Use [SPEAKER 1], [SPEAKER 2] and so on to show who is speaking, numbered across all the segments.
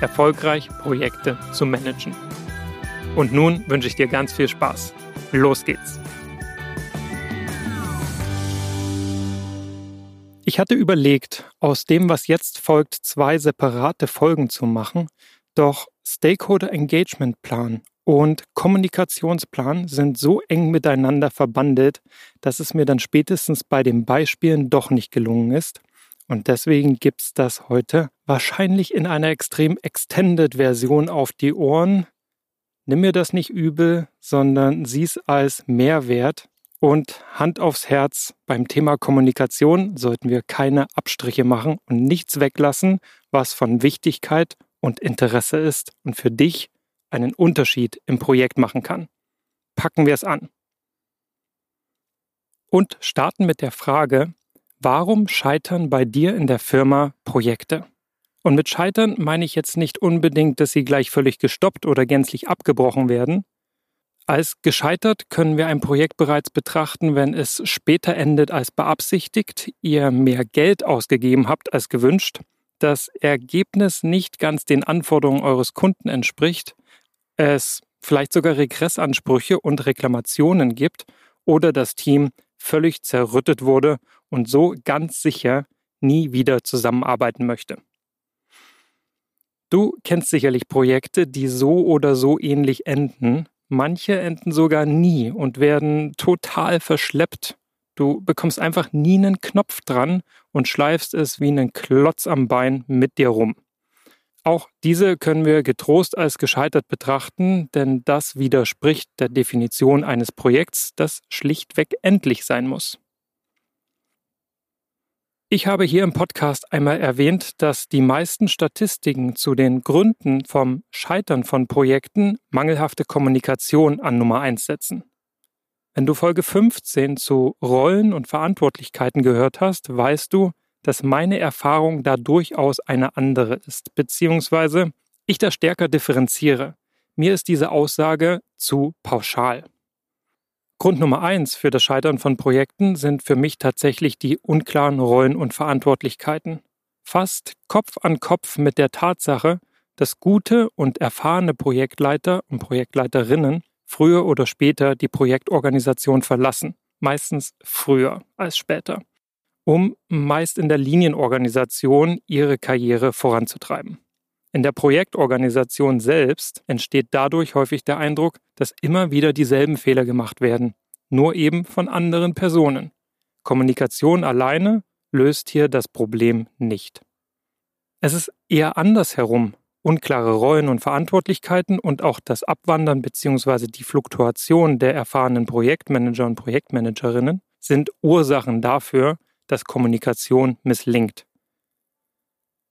[SPEAKER 1] erfolgreich Projekte zu managen. Und nun wünsche ich dir ganz viel Spaß. Los geht's! Ich hatte überlegt, aus dem, was jetzt folgt, zwei separate Folgen zu machen, doch Stakeholder Engagement Plan und Kommunikationsplan sind so eng miteinander verbandelt, dass es mir dann spätestens bei den Beispielen doch nicht gelungen ist, und deswegen gibt's das heute wahrscheinlich in einer extrem extended Version auf die Ohren. Nimm mir das nicht übel, sondern sieh's als Mehrwert. Und Hand aufs Herz, beim Thema Kommunikation sollten wir keine Abstriche machen und nichts weglassen, was von Wichtigkeit und Interesse ist und für dich einen Unterschied im Projekt machen kann. Packen wir es an. Und starten mit der Frage, Warum scheitern bei dir in der Firma Projekte? Und mit Scheitern meine ich jetzt nicht unbedingt, dass sie gleich völlig gestoppt oder gänzlich abgebrochen werden. Als gescheitert können wir ein Projekt bereits betrachten, wenn es später endet als beabsichtigt, ihr mehr Geld ausgegeben habt als gewünscht, das Ergebnis nicht ganz den Anforderungen eures Kunden entspricht, es vielleicht sogar Regressansprüche und Reklamationen gibt oder das Team völlig zerrüttet wurde und so ganz sicher nie wieder zusammenarbeiten möchte. Du kennst sicherlich Projekte, die so oder so ähnlich enden. Manche enden sogar nie und werden total verschleppt. Du bekommst einfach nie einen Knopf dran und schleifst es wie einen Klotz am Bein mit dir rum. Auch diese können wir getrost als gescheitert betrachten, denn das widerspricht der Definition eines Projekts, das schlichtweg endlich sein muss. Ich habe hier im Podcast einmal erwähnt, dass die meisten Statistiken zu den Gründen vom Scheitern von Projekten mangelhafte Kommunikation an Nummer 1 setzen. Wenn du Folge 15 zu Rollen und Verantwortlichkeiten gehört hast, weißt du, dass meine Erfahrung da durchaus eine andere ist, beziehungsweise ich da stärker differenziere. Mir ist diese Aussage zu pauschal. Grund Nummer eins für das Scheitern von Projekten sind für mich tatsächlich die unklaren Rollen und Verantwortlichkeiten. Fast Kopf an Kopf mit der Tatsache, dass gute und erfahrene Projektleiter und Projektleiterinnen früher oder später die Projektorganisation verlassen, meistens früher als später um meist in der Linienorganisation ihre Karriere voranzutreiben. In der Projektorganisation selbst entsteht dadurch häufig der Eindruck, dass immer wieder dieselben Fehler gemacht werden, nur eben von anderen Personen. Kommunikation alleine löst hier das Problem nicht. Es ist eher andersherum. Unklare Rollen und Verantwortlichkeiten und auch das Abwandern bzw. die Fluktuation der erfahrenen Projektmanager und Projektmanagerinnen sind Ursachen dafür, dass Kommunikation misslingt.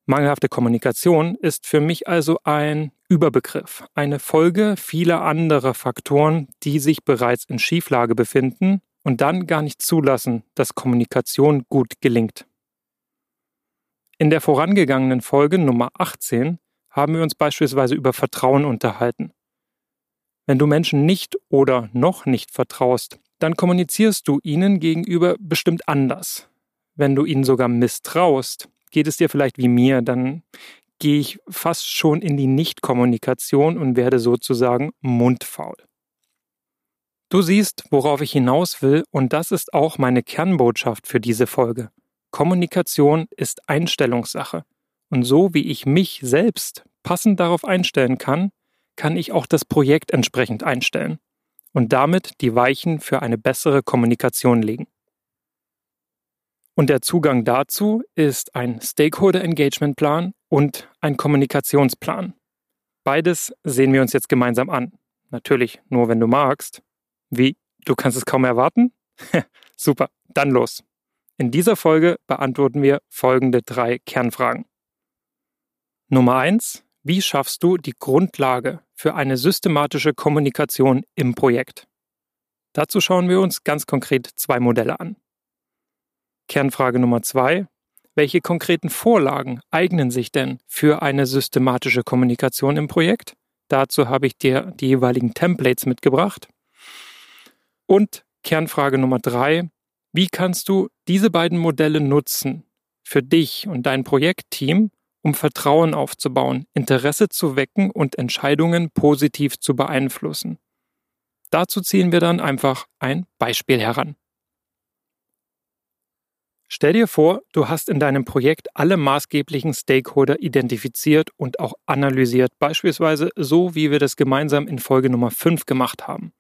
[SPEAKER 1] Mangelhafte Kommunikation ist für mich also ein Überbegriff, eine Folge vieler anderer Faktoren, die sich bereits in Schieflage befinden und dann gar nicht zulassen, dass Kommunikation gut gelingt. In der vorangegangenen Folge Nummer 18 haben wir uns beispielsweise über Vertrauen unterhalten. Wenn du Menschen nicht oder noch nicht vertraust, dann kommunizierst du ihnen gegenüber bestimmt anders wenn du ihnen sogar misstraust, geht es dir vielleicht wie mir, dann gehe ich fast schon in die Nichtkommunikation und werde sozusagen mundfaul. Du siehst, worauf ich hinaus will, und das ist auch meine Kernbotschaft für diese Folge. Kommunikation ist Einstellungssache. Und so wie ich mich selbst passend darauf einstellen kann, kann ich auch das Projekt entsprechend einstellen und damit die Weichen für eine bessere Kommunikation legen. Und der Zugang dazu ist ein Stakeholder Engagement Plan und ein Kommunikationsplan. Beides sehen wir uns jetzt gemeinsam an. Natürlich nur, wenn du magst. Wie? Du kannst es kaum erwarten? Super, dann los. In dieser Folge beantworten wir folgende drei Kernfragen. Nummer eins: Wie schaffst du die Grundlage für eine systematische Kommunikation im Projekt? Dazu schauen wir uns ganz konkret zwei Modelle an. Kernfrage Nummer zwei: Welche konkreten Vorlagen eignen sich denn für eine systematische Kommunikation im Projekt? Dazu habe ich dir die jeweiligen Templates mitgebracht. Und Kernfrage Nummer drei: wie kannst du diese beiden Modelle nutzen für dich und dein Projektteam, um Vertrauen aufzubauen, Interesse zu wecken und Entscheidungen positiv zu beeinflussen? Dazu ziehen wir dann einfach ein Beispiel heran. Stell dir vor, du hast in deinem Projekt alle maßgeblichen Stakeholder identifiziert und auch analysiert, beispielsweise so, wie wir das gemeinsam in Folge Nummer 5 gemacht haben.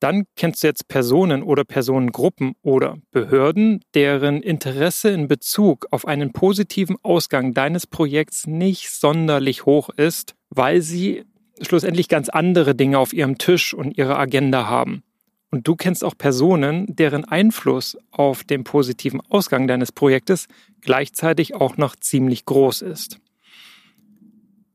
[SPEAKER 1] Dann kennst du jetzt Personen oder Personengruppen oder Behörden, deren Interesse in Bezug auf einen positiven Ausgang deines Projekts nicht sonderlich hoch ist, weil sie schlussendlich ganz andere Dinge auf ihrem Tisch und ihrer Agenda haben. Und du kennst auch Personen, deren Einfluss auf den positiven Ausgang deines Projektes gleichzeitig auch noch ziemlich groß ist.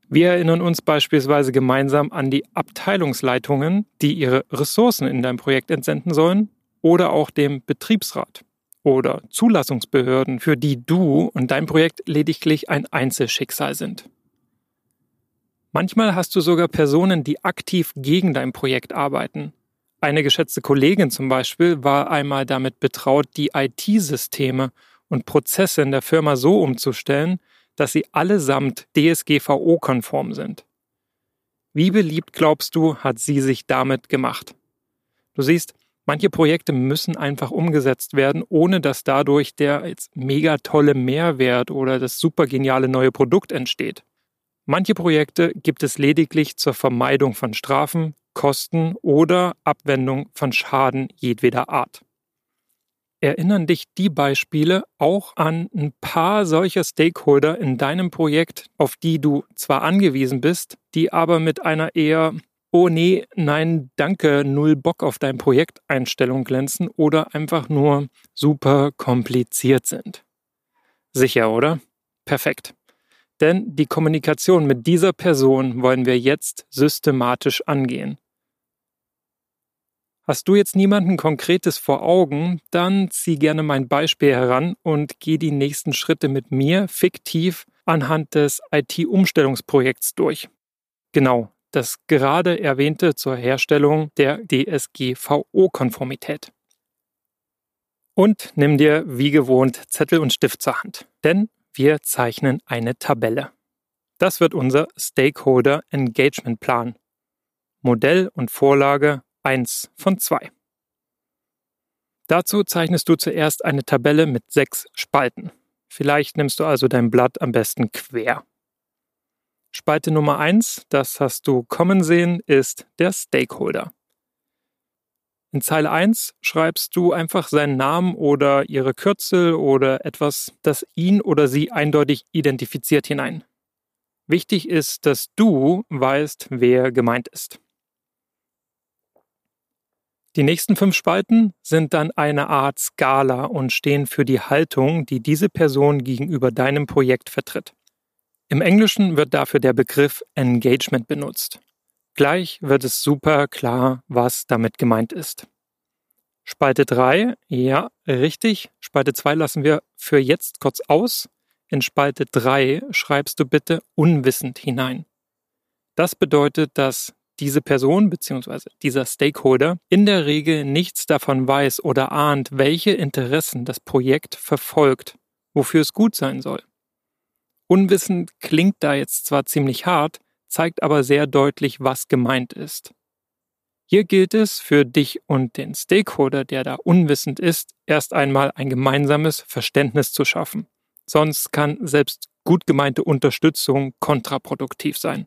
[SPEAKER 1] Wir erinnern uns beispielsweise gemeinsam an die Abteilungsleitungen, die ihre Ressourcen in dein Projekt entsenden sollen, oder auch dem Betriebsrat oder Zulassungsbehörden, für die du und dein Projekt lediglich ein Einzelschicksal sind. Manchmal hast du sogar Personen, die aktiv gegen dein Projekt arbeiten. Eine geschätzte Kollegin zum Beispiel war einmal damit betraut, die IT-Systeme und Prozesse in der Firma so umzustellen, dass sie allesamt DSGVO-konform sind. Wie beliebt, glaubst du, hat sie sich damit gemacht? Du siehst, manche Projekte müssen einfach umgesetzt werden, ohne dass dadurch der jetzt mega tolle Mehrwert oder das super geniale neue Produkt entsteht. Manche Projekte gibt es lediglich zur Vermeidung von Strafen, Kosten oder Abwendung von Schaden jedweder Art. Erinnern dich die Beispiele auch an ein paar solcher Stakeholder in deinem Projekt, auf die du zwar angewiesen bist, die aber mit einer eher Oh nee, nein, danke, null Bock auf dein Projekt Einstellung glänzen oder einfach nur super kompliziert sind. Sicher, oder? Perfekt. Denn die Kommunikation mit dieser Person wollen wir jetzt systematisch angehen. Hast du jetzt niemanden Konkretes vor Augen, dann zieh gerne mein Beispiel heran und geh die nächsten Schritte mit mir fiktiv anhand des IT-Umstellungsprojekts durch. Genau, das gerade erwähnte zur Herstellung der DSGVO-Konformität. Und nimm dir wie gewohnt Zettel und Stift zur Hand, denn wir zeichnen eine Tabelle. Das wird unser Stakeholder Engagement Plan. Modell und Vorlage 1 von 2. Dazu zeichnest du zuerst eine Tabelle mit sechs Spalten. Vielleicht nimmst du also dein Blatt am besten quer. Spalte Nummer 1, das hast du kommen sehen, ist der Stakeholder. In Zeile 1 schreibst du einfach seinen Namen oder ihre Kürzel oder etwas, das ihn oder sie eindeutig identifiziert hinein. Wichtig ist, dass du weißt, wer gemeint ist. Die nächsten fünf Spalten sind dann eine Art Skala und stehen für die Haltung, die diese Person gegenüber deinem Projekt vertritt. Im Englischen wird dafür der Begriff Engagement benutzt. Gleich wird es super klar, was damit gemeint ist. Spalte 3, ja, richtig. Spalte 2 lassen wir für jetzt kurz aus. In Spalte 3 schreibst du bitte unwissend hinein. Das bedeutet, dass diese Person bzw. dieser Stakeholder in der Regel nichts davon weiß oder ahnt, welche Interessen das Projekt verfolgt, wofür es gut sein soll. Unwissend klingt da jetzt zwar ziemlich hart, zeigt aber sehr deutlich, was gemeint ist. Hier gilt es für dich und den Stakeholder, der da unwissend ist, erst einmal ein gemeinsames Verständnis zu schaffen. Sonst kann selbst gut gemeinte Unterstützung kontraproduktiv sein.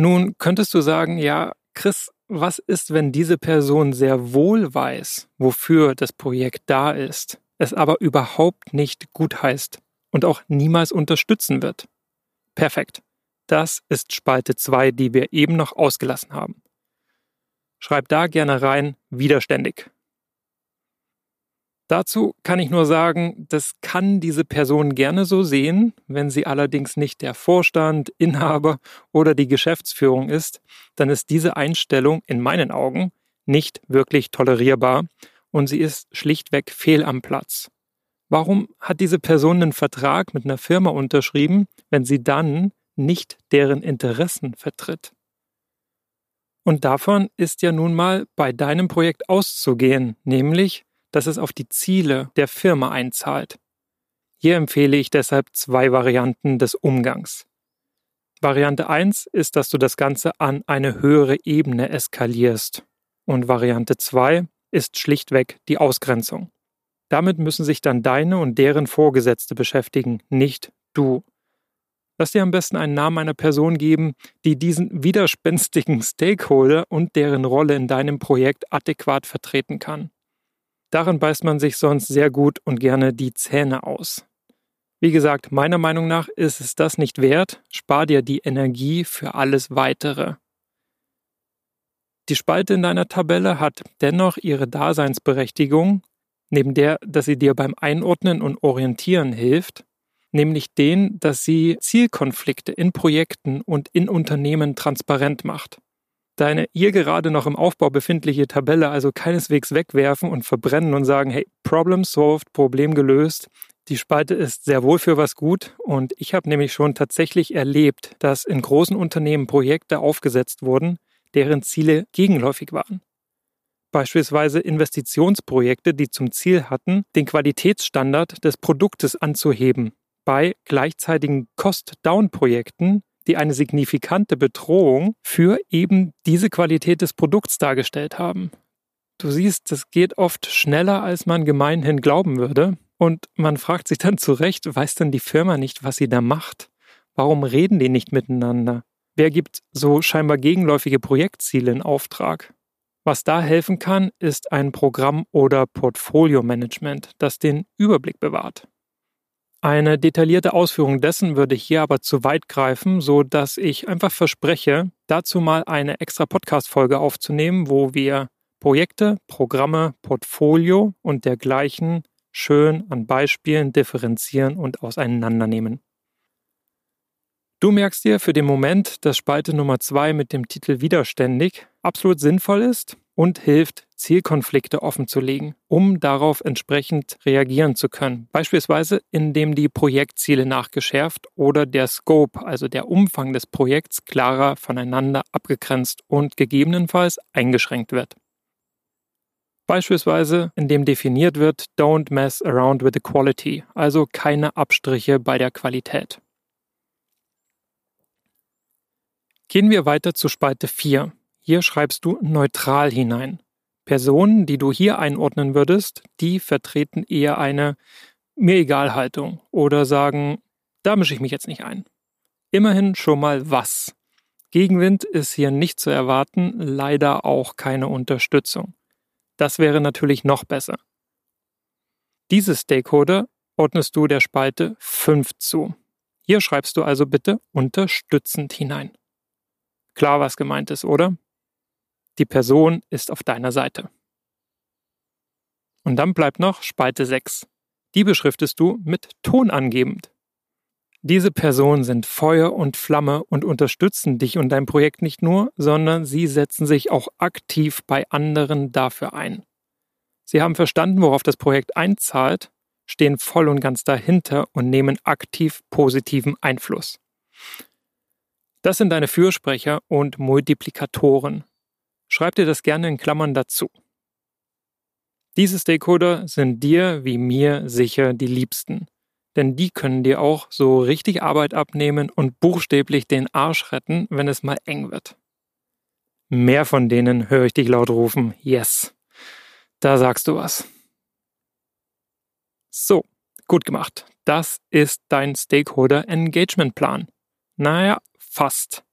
[SPEAKER 1] Nun könntest du sagen, ja, Chris, was ist, wenn diese Person sehr wohl weiß, wofür das Projekt da ist, es aber überhaupt nicht gut heißt und auch niemals unterstützen wird? Perfekt. Das ist Spalte 2, die wir eben noch ausgelassen haben. Schreib da gerne rein, widerständig. Dazu kann ich nur sagen, das kann diese Person gerne so sehen, wenn sie allerdings nicht der Vorstand, Inhaber oder die Geschäftsführung ist, dann ist diese Einstellung in meinen Augen nicht wirklich tolerierbar und sie ist schlichtweg fehl am Platz. Warum hat diese Person einen Vertrag mit einer Firma unterschrieben, wenn sie dann nicht deren Interessen vertritt? Und davon ist ja nun mal bei deinem Projekt auszugehen, nämlich dass es auf die Ziele der Firma einzahlt. Hier empfehle ich deshalb zwei Varianten des Umgangs. Variante 1 ist, dass du das Ganze an eine höhere Ebene eskalierst. Und Variante 2 ist schlichtweg die Ausgrenzung. Damit müssen sich dann deine und deren Vorgesetzte beschäftigen, nicht du. Lass dir am besten einen Namen einer Person geben, die diesen widerspenstigen Stakeholder und deren Rolle in deinem Projekt adäquat vertreten kann. Darin beißt man sich sonst sehr gut und gerne die Zähne aus. Wie gesagt, meiner Meinung nach ist es das nicht wert, spar dir die Energie für alles weitere. Die Spalte in deiner Tabelle hat dennoch ihre Daseinsberechtigung, neben der, dass sie dir beim Einordnen und Orientieren hilft, nämlich den, dass sie Zielkonflikte in Projekten und in Unternehmen transparent macht deine hier gerade noch im Aufbau befindliche Tabelle also keineswegs wegwerfen und verbrennen und sagen, hey, Problem solved, Problem gelöst. Die Spalte ist sehr wohl für was gut und ich habe nämlich schon tatsächlich erlebt, dass in großen Unternehmen Projekte aufgesetzt wurden, deren Ziele gegenläufig waren. Beispielsweise Investitionsprojekte, die zum Ziel hatten, den Qualitätsstandard des Produktes anzuheben. Bei gleichzeitigen Cost-Down-Projekten die eine signifikante Bedrohung für eben diese Qualität des Produkts dargestellt haben. Du siehst, das geht oft schneller, als man gemeinhin glauben würde. Und man fragt sich dann zu Recht, weiß denn die Firma nicht, was sie da macht? Warum reden die nicht miteinander? Wer gibt so scheinbar gegenläufige Projektziele in Auftrag? Was da helfen kann, ist ein Programm- oder Portfolio-Management, das den Überblick bewahrt. Eine detaillierte Ausführung dessen würde hier aber zu weit greifen, so dass ich einfach verspreche, dazu mal eine extra Podcast-Folge aufzunehmen, wo wir Projekte, Programme, Portfolio und dergleichen schön an Beispielen differenzieren und auseinandernehmen. Du merkst dir für den Moment, dass Spalte Nummer 2 mit dem Titel Widerständig absolut sinnvoll ist und hilft, Zielkonflikte offenzulegen, um darauf entsprechend reagieren zu können. Beispielsweise, indem die Projektziele nachgeschärft oder der Scope, also der Umfang des Projekts, klarer voneinander abgegrenzt und gegebenenfalls eingeschränkt wird. Beispielsweise, indem definiert wird, don't mess around with the quality, also keine Abstriche bei der Qualität. Gehen wir weiter zu Spalte 4. Hier schreibst du neutral hinein. Personen, die du hier einordnen würdest, die vertreten eher eine mir egal Haltung oder sagen, da mische ich mich jetzt nicht ein. Immerhin schon mal was. Gegenwind ist hier nicht zu erwarten, leider auch keine Unterstützung. Das wäre natürlich noch besser. Diese Stakeholder ordnest du der Spalte 5 zu. Hier schreibst du also bitte unterstützend hinein. Klar, was gemeint ist, oder? Die Person ist auf deiner Seite. Und dann bleibt noch Spalte 6. Die beschriftest du mit Ton angebend. Diese Personen sind Feuer und Flamme und unterstützen dich und dein Projekt nicht nur, sondern sie setzen sich auch aktiv bei anderen dafür ein. Sie haben verstanden, worauf das Projekt einzahlt, stehen voll und ganz dahinter und nehmen aktiv positiven Einfluss. Das sind deine Fürsprecher und Multiplikatoren. Schreib dir das gerne in Klammern dazu. Diese Stakeholder sind dir wie mir sicher die liebsten, denn die können dir auch so richtig Arbeit abnehmen und buchstäblich den Arsch retten, wenn es mal eng wird. Mehr von denen höre ich dich laut rufen. Yes. Da sagst du was. So, gut gemacht. Das ist dein Stakeholder Engagement Plan. Naja, fast.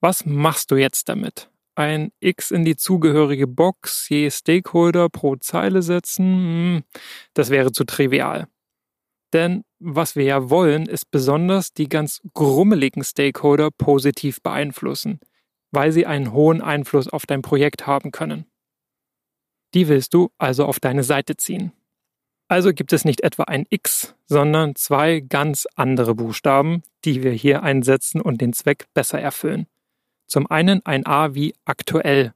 [SPEAKER 1] Was machst du jetzt damit? Ein X in die zugehörige Box je Stakeholder pro Zeile setzen? Hm, das wäre zu trivial. Denn was wir ja wollen, ist besonders die ganz grummeligen Stakeholder positiv beeinflussen, weil sie einen hohen Einfluss auf dein Projekt haben können. Die willst du also auf deine Seite ziehen. Also gibt es nicht etwa ein X, sondern zwei ganz andere Buchstaben, die wir hier einsetzen und den Zweck besser erfüllen. Zum einen ein A wie aktuell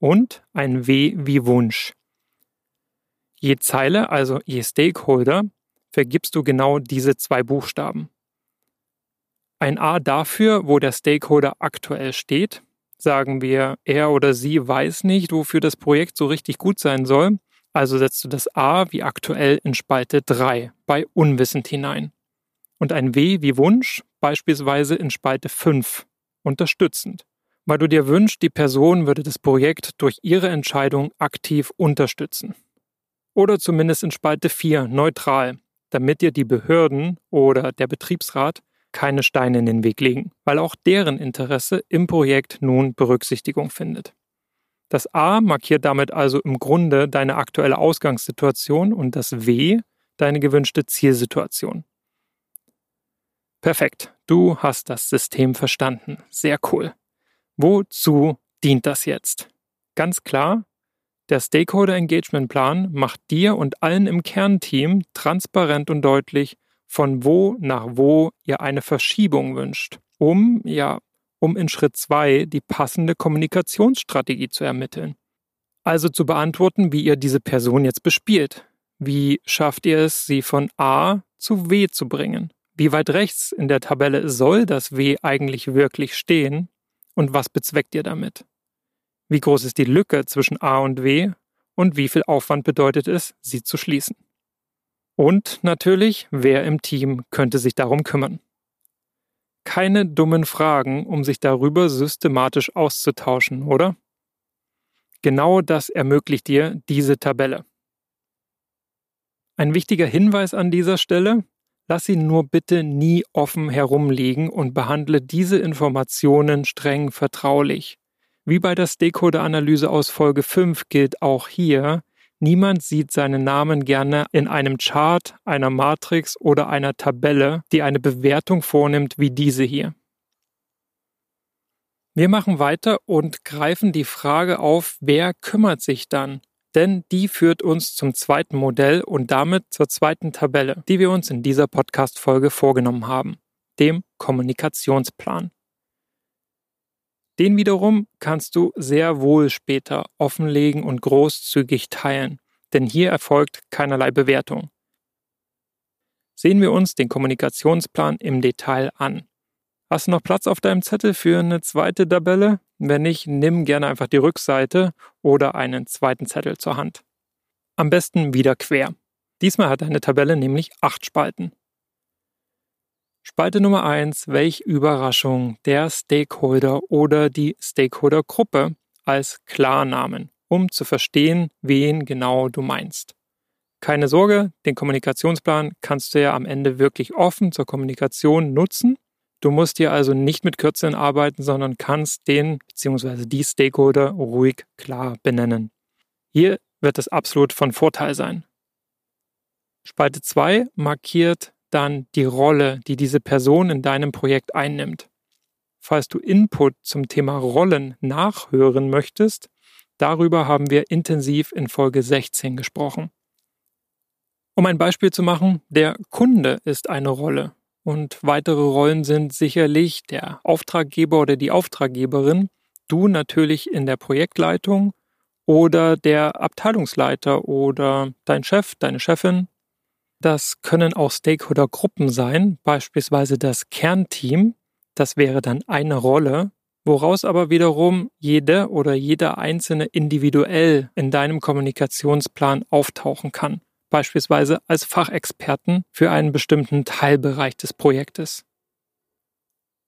[SPEAKER 1] und ein W wie Wunsch. Je Zeile, also je Stakeholder, vergibst du genau diese zwei Buchstaben. Ein A dafür, wo der Stakeholder aktuell steht. Sagen wir, er oder sie weiß nicht, wofür das Projekt so richtig gut sein soll, also setzt du das A wie aktuell in Spalte 3 bei unwissend hinein und ein W wie Wunsch beispielsweise in Spalte 5 unterstützend, weil du dir wünschst, die Person würde das Projekt durch ihre Entscheidung aktiv unterstützen. Oder zumindest in Spalte 4 neutral, damit dir die Behörden oder der Betriebsrat keine Steine in den Weg legen, weil auch deren Interesse im Projekt nun Berücksichtigung findet. Das A markiert damit also im Grunde deine aktuelle Ausgangssituation und das W deine gewünschte Zielsituation. Perfekt, du hast das System verstanden. Sehr cool. Wozu dient das jetzt? Ganz klar, der Stakeholder Engagement Plan macht dir und allen im Kernteam transparent und deutlich, von wo nach wo ihr eine Verschiebung wünscht, um, ja, um in Schritt 2 die passende Kommunikationsstrategie zu ermitteln. Also zu beantworten, wie ihr diese Person jetzt bespielt. Wie schafft ihr es, sie von A zu W zu bringen? Wie weit rechts in der Tabelle soll das W eigentlich wirklich stehen? Und was bezweckt ihr damit? Wie groß ist die Lücke zwischen A und W und wie viel Aufwand bedeutet es, sie zu schließen? Und natürlich, wer im Team könnte sich darum kümmern? Keine dummen Fragen, um sich darüber systematisch auszutauschen, oder? Genau das ermöglicht dir diese Tabelle. Ein wichtiger Hinweis an dieser Stelle, lass sie nur bitte nie offen herumliegen und behandle diese Informationen streng vertraulich. Wie bei der Stakeholder-Analyse aus Folge 5 gilt auch hier, niemand sieht seinen Namen gerne in einem Chart, einer Matrix oder einer Tabelle, die eine Bewertung vornimmt wie diese hier. Wir machen weiter und greifen die Frage auf, wer kümmert sich dann? Denn die führt uns zum zweiten Modell und damit zur zweiten Tabelle, die wir uns in dieser Podcast-Folge vorgenommen haben, dem Kommunikationsplan. Den wiederum kannst du sehr wohl später offenlegen und großzügig teilen, denn hier erfolgt keinerlei Bewertung. Sehen wir uns den Kommunikationsplan im Detail an. Hast du noch Platz auf deinem Zettel für eine zweite Tabelle? Wenn nicht, nimm gerne einfach die Rückseite oder einen zweiten Zettel zur Hand. Am besten wieder quer. Diesmal hat deine Tabelle nämlich acht Spalten. Spalte Nummer 1, welch Überraschung, der Stakeholder oder die Stakeholdergruppe als Klarnamen, um zu verstehen, wen genau du meinst. Keine Sorge, den Kommunikationsplan kannst du ja am Ende wirklich offen zur Kommunikation nutzen. Du musst hier also nicht mit Kürzeln arbeiten, sondern kannst den bzw. die Stakeholder ruhig klar benennen. Hier wird es absolut von Vorteil sein. Spalte 2 markiert dann die Rolle, die diese Person in deinem Projekt einnimmt. Falls du Input zum Thema Rollen nachhören möchtest, darüber haben wir intensiv in Folge 16 gesprochen. Um ein Beispiel zu machen, der Kunde ist eine Rolle und weitere Rollen sind sicherlich der Auftraggeber oder die Auftraggeberin, du natürlich in der Projektleitung oder der Abteilungsleiter oder dein Chef, deine Chefin das können auch Stakeholder-Gruppen sein, beispielsweise das Kernteam. Das wäre dann eine Rolle, woraus aber wiederum jede oder jeder einzelne individuell in deinem Kommunikationsplan auftauchen kann, beispielsweise als Fachexperten für einen bestimmten Teilbereich des Projektes.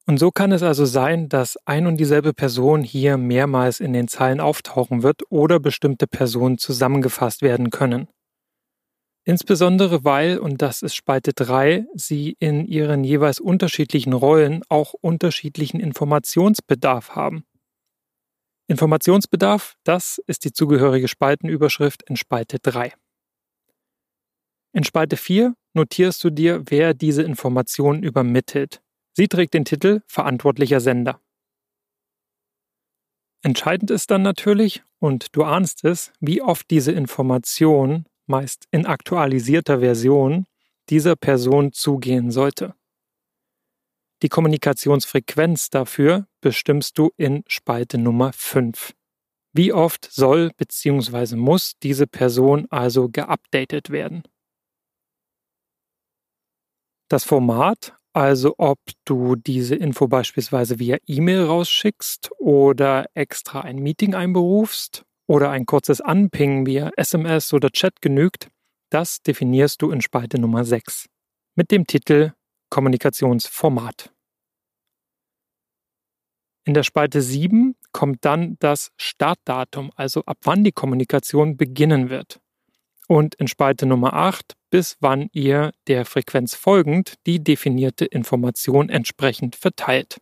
[SPEAKER 1] Und so kann es also sein, dass ein und dieselbe Person hier mehrmals in den Zeilen auftauchen wird oder bestimmte Personen zusammengefasst werden können. Insbesondere weil, und das ist Spalte 3, Sie in Ihren jeweils unterschiedlichen Rollen auch unterschiedlichen Informationsbedarf haben. Informationsbedarf, das ist die zugehörige Spaltenüberschrift in Spalte 3. In Spalte 4 notierst du dir, wer diese Informationen übermittelt. Sie trägt den Titel Verantwortlicher Sender. Entscheidend ist dann natürlich, und du ahnst es, wie oft diese Information, meist in aktualisierter Version, dieser Person zugehen sollte. Die Kommunikationsfrequenz dafür bestimmst du in Spalte Nummer 5. Wie oft soll bzw. muss diese Person also geupdatet werden? Das Format, also ob du diese Info beispielsweise via E-Mail rausschickst oder extra ein Meeting einberufst oder ein kurzes Anpingen via SMS oder Chat genügt, das definierst du in Spalte Nummer 6 mit dem Titel Kommunikationsformat. In der Spalte 7 kommt dann das Startdatum, also ab wann die Kommunikation beginnen wird. Und in Spalte Nummer 8 bis wann ihr der Frequenz folgend die definierte Information entsprechend verteilt.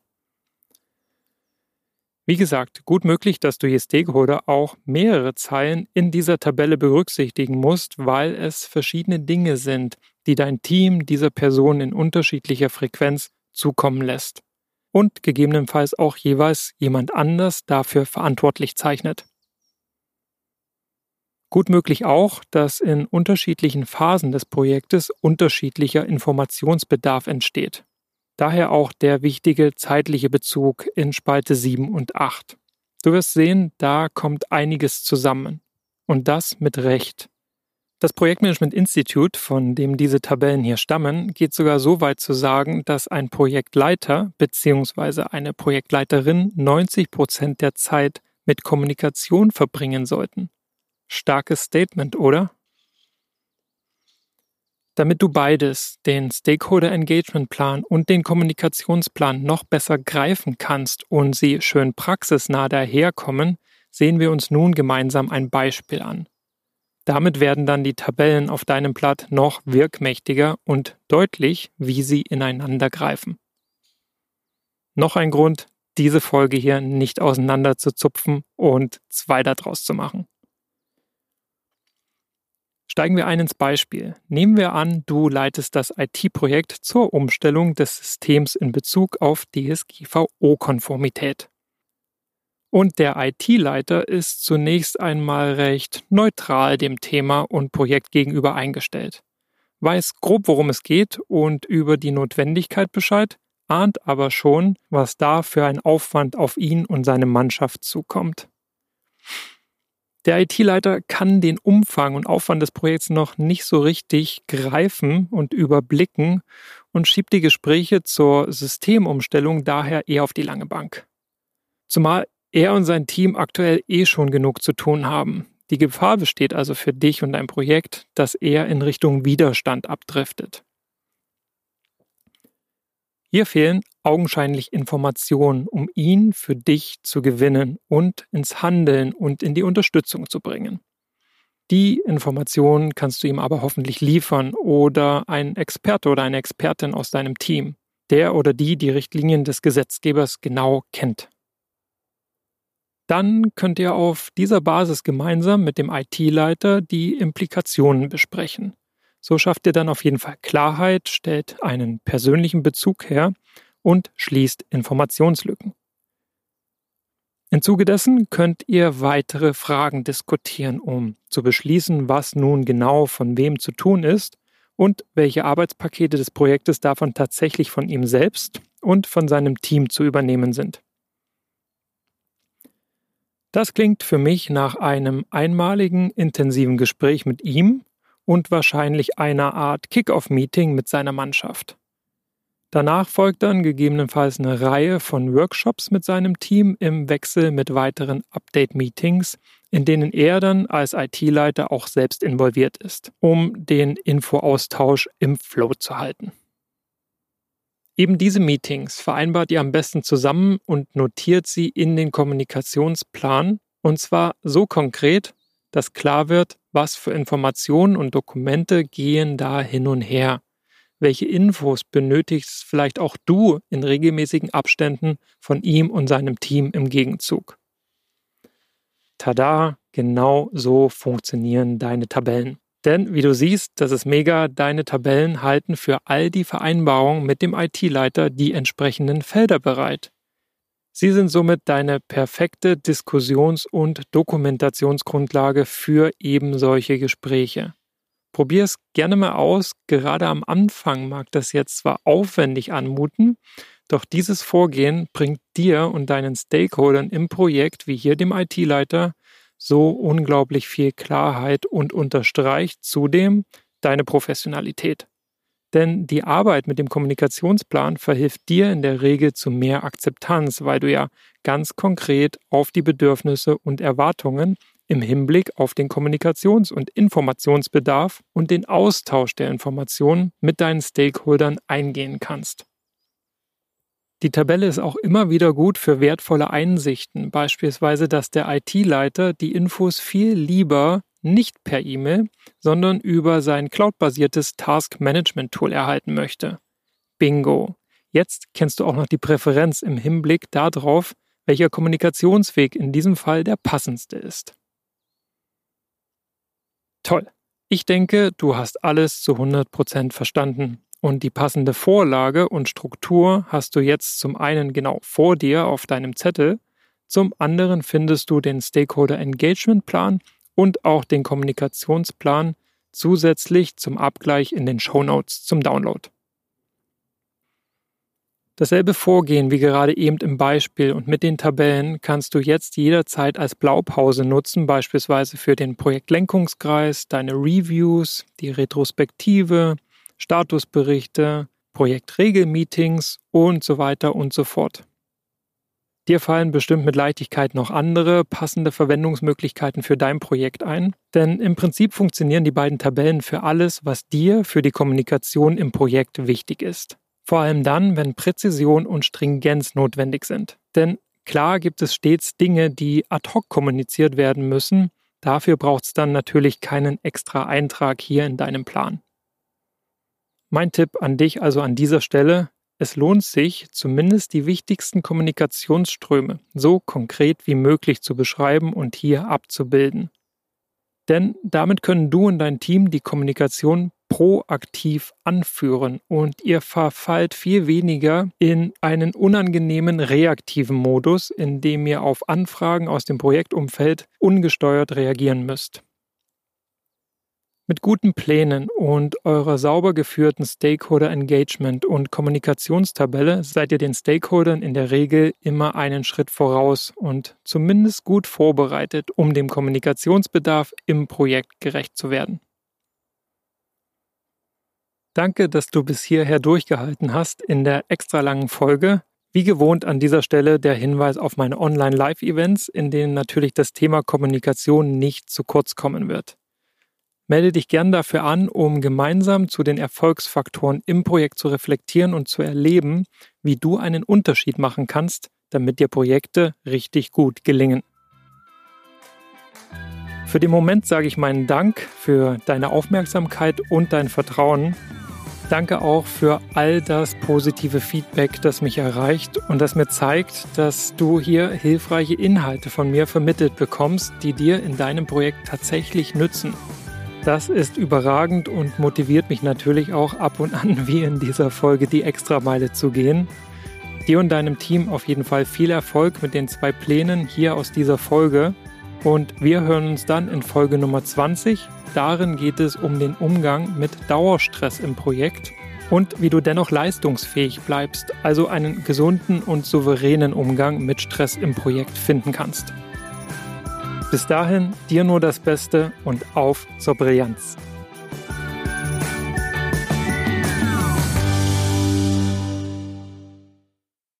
[SPEAKER 1] Wie gesagt, gut möglich, dass du je Stakeholder auch mehrere Zeilen in dieser Tabelle berücksichtigen musst, weil es verschiedene Dinge sind, die dein Team dieser Person in unterschiedlicher Frequenz zukommen lässt und gegebenenfalls auch jeweils jemand anders dafür verantwortlich zeichnet. Gut möglich auch, dass in unterschiedlichen Phasen des Projektes unterschiedlicher Informationsbedarf entsteht. Daher auch der wichtige zeitliche Bezug in Spalte 7 und 8. Du wirst sehen, da kommt einiges zusammen. Und das mit Recht. Das Projektmanagement Institute, von dem diese Tabellen hier stammen, geht sogar so weit zu sagen, dass ein Projektleiter bzw. eine Projektleiterin 90 Prozent der Zeit mit Kommunikation verbringen sollten. Starkes Statement, oder? Damit du beides, den Stakeholder Engagement Plan und den Kommunikationsplan noch besser greifen kannst und sie schön praxisnah daherkommen, sehen wir uns nun gemeinsam ein Beispiel an. Damit werden dann die Tabellen auf deinem Blatt noch wirkmächtiger und deutlich, wie sie ineinander greifen. Noch ein Grund, diese Folge hier nicht auseinander zu zupfen und zwei daraus zu machen. Steigen wir ein ins Beispiel. Nehmen wir an, du leitest das IT-Projekt zur Umstellung des Systems in Bezug auf DSGVO-Konformität. Und der IT-Leiter ist zunächst einmal recht neutral dem Thema und Projekt gegenüber eingestellt, weiß grob, worum es geht und über die Notwendigkeit Bescheid, ahnt aber schon, was da für ein Aufwand auf ihn und seine Mannschaft zukommt. Der IT-Leiter kann den Umfang und Aufwand des Projekts noch nicht so richtig greifen und überblicken und schiebt die Gespräche zur Systemumstellung daher eher auf die lange Bank. Zumal er und sein Team aktuell eh schon genug zu tun haben. Die Gefahr besteht also für dich und dein Projekt, dass er in Richtung Widerstand abdriftet. Hier fehlen augenscheinlich Informationen, um ihn für dich zu gewinnen und ins Handeln und in die Unterstützung zu bringen. Die Informationen kannst du ihm aber hoffentlich liefern oder ein Experte oder eine Expertin aus deinem Team, der oder die die Richtlinien des Gesetzgebers genau kennt. Dann könnt ihr auf dieser Basis gemeinsam mit dem IT-Leiter die Implikationen besprechen. So schafft ihr dann auf jeden Fall Klarheit, stellt einen persönlichen Bezug her und schließt Informationslücken. Im Zuge dessen könnt ihr weitere Fragen diskutieren, um zu beschließen, was nun genau von wem zu tun ist und welche Arbeitspakete des Projektes davon tatsächlich von ihm selbst und von seinem Team zu übernehmen sind. Das klingt für mich nach einem einmaligen intensiven Gespräch mit ihm und wahrscheinlich einer Art Kick-off-Meeting mit seiner Mannschaft. Danach folgt dann gegebenenfalls eine Reihe von Workshops mit seinem Team im Wechsel mit weiteren Update-Meetings, in denen er dann als IT-Leiter auch selbst involviert ist, um den Infoaustausch im Flow zu halten. Eben diese Meetings vereinbart ihr am besten zusammen und notiert sie in den Kommunikationsplan, und zwar so konkret, dass klar wird, was für Informationen und Dokumente gehen da hin und her. Welche Infos benötigst vielleicht auch du in regelmäßigen Abständen von ihm und seinem Team im Gegenzug? Tada, genau so funktionieren deine Tabellen. Denn wie du siehst, das ist mega, deine Tabellen halten für all die Vereinbarungen mit dem IT-Leiter die entsprechenden Felder bereit. Sie sind somit deine perfekte Diskussions- und Dokumentationsgrundlage für eben solche Gespräche. Probier es gerne mal aus. Gerade am Anfang mag das jetzt zwar aufwendig anmuten, doch dieses Vorgehen bringt dir und deinen Stakeholdern im Projekt, wie hier dem IT-Leiter, so unglaublich viel Klarheit und unterstreicht zudem deine Professionalität. Denn die Arbeit mit dem Kommunikationsplan verhilft dir in der Regel zu mehr Akzeptanz, weil du ja ganz konkret auf die Bedürfnisse und Erwartungen im Hinblick auf den Kommunikations- und Informationsbedarf und den Austausch der Informationen mit deinen Stakeholdern eingehen kannst. Die Tabelle ist auch immer wieder gut für wertvolle Einsichten, beispielsweise, dass der IT-Leiter die Infos viel lieber nicht per E-Mail, sondern über sein cloudbasiertes Task-Management-Tool erhalten möchte. Bingo! Jetzt kennst du auch noch die Präferenz im Hinblick darauf, welcher Kommunikationsweg in diesem Fall der passendste ist. Toll! Ich denke, du hast alles zu 100% verstanden. Und die passende Vorlage und Struktur hast du jetzt zum einen genau vor dir auf deinem Zettel, zum anderen findest du den Stakeholder Engagement Plan und auch den Kommunikationsplan zusätzlich zum Abgleich in den Show Notes zum Download. Dasselbe Vorgehen wie gerade eben im Beispiel und mit den Tabellen kannst du jetzt jederzeit als Blaupause nutzen, beispielsweise für den Projektlenkungskreis, deine Reviews, die Retrospektive, Statusberichte, Projektregelmeetings und so weiter und so fort. Dir fallen bestimmt mit Leichtigkeit noch andere passende Verwendungsmöglichkeiten für dein Projekt ein, denn im Prinzip funktionieren die beiden Tabellen für alles, was dir für die Kommunikation im Projekt wichtig ist. Vor allem dann, wenn Präzision und Stringenz notwendig sind. Denn klar gibt es stets Dinge, die ad hoc kommuniziert werden müssen, dafür braucht es dann natürlich keinen extra Eintrag hier in deinem Plan. Mein Tipp an dich also an dieser Stelle, es lohnt sich, zumindest die wichtigsten Kommunikationsströme so konkret wie möglich zu beschreiben und hier abzubilden. Denn damit können du und dein Team die Kommunikation proaktiv anführen und ihr verfallt viel weniger in einen unangenehmen reaktiven Modus, in dem ihr auf Anfragen aus dem Projektumfeld ungesteuert reagieren müsst. Mit guten Plänen und eurer sauber geführten Stakeholder Engagement und Kommunikationstabelle seid ihr den Stakeholdern in der Regel immer einen Schritt voraus und zumindest gut vorbereitet, um dem Kommunikationsbedarf im Projekt gerecht zu werden. Danke, dass du bis hierher durchgehalten hast in der extra langen Folge. Wie gewohnt an dieser Stelle der Hinweis auf meine Online-Live-Events, in denen natürlich das Thema Kommunikation nicht zu kurz kommen wird. Melde dich gern dafür an, um gemeinsam zu den Erfolgsfaktoren im Projekt zu reflektieren und zu erleben, wie du einen Unterschied machen kannst, damit dir Projekte richtig gut gelingen. Für den Moment sage ich meinen Dank für deine Aufmerksamkeit und dein Vertrauen. Danke auch für all das positive Feedback, das mich erreicht und das mir zeigt, dass du hier hilfreiche Inhalte von mir vermittelt bekommst, die dir in deinem Projekt tatsächlich nützen. Das ist überragend und motiviert mich natürlich auch ab und an, wie in dieser Folge, die Extrameile zu gehen. Dir und deinem Team auf jeden Fall viel Erfolg mit den zwei Plänen hier aus dieser Folge. Und wir hören uns dann in Folge Nummer 20. Darin geht es um den Umgang mit Dauerstress im Projekt und wie du dennoch leistungsfähig bleibst, also einen gesunden und souveränen Umgang mit Stress im Projekt finden kannst. Bis dahin, dir nur das Beste und auf zur Brillanz.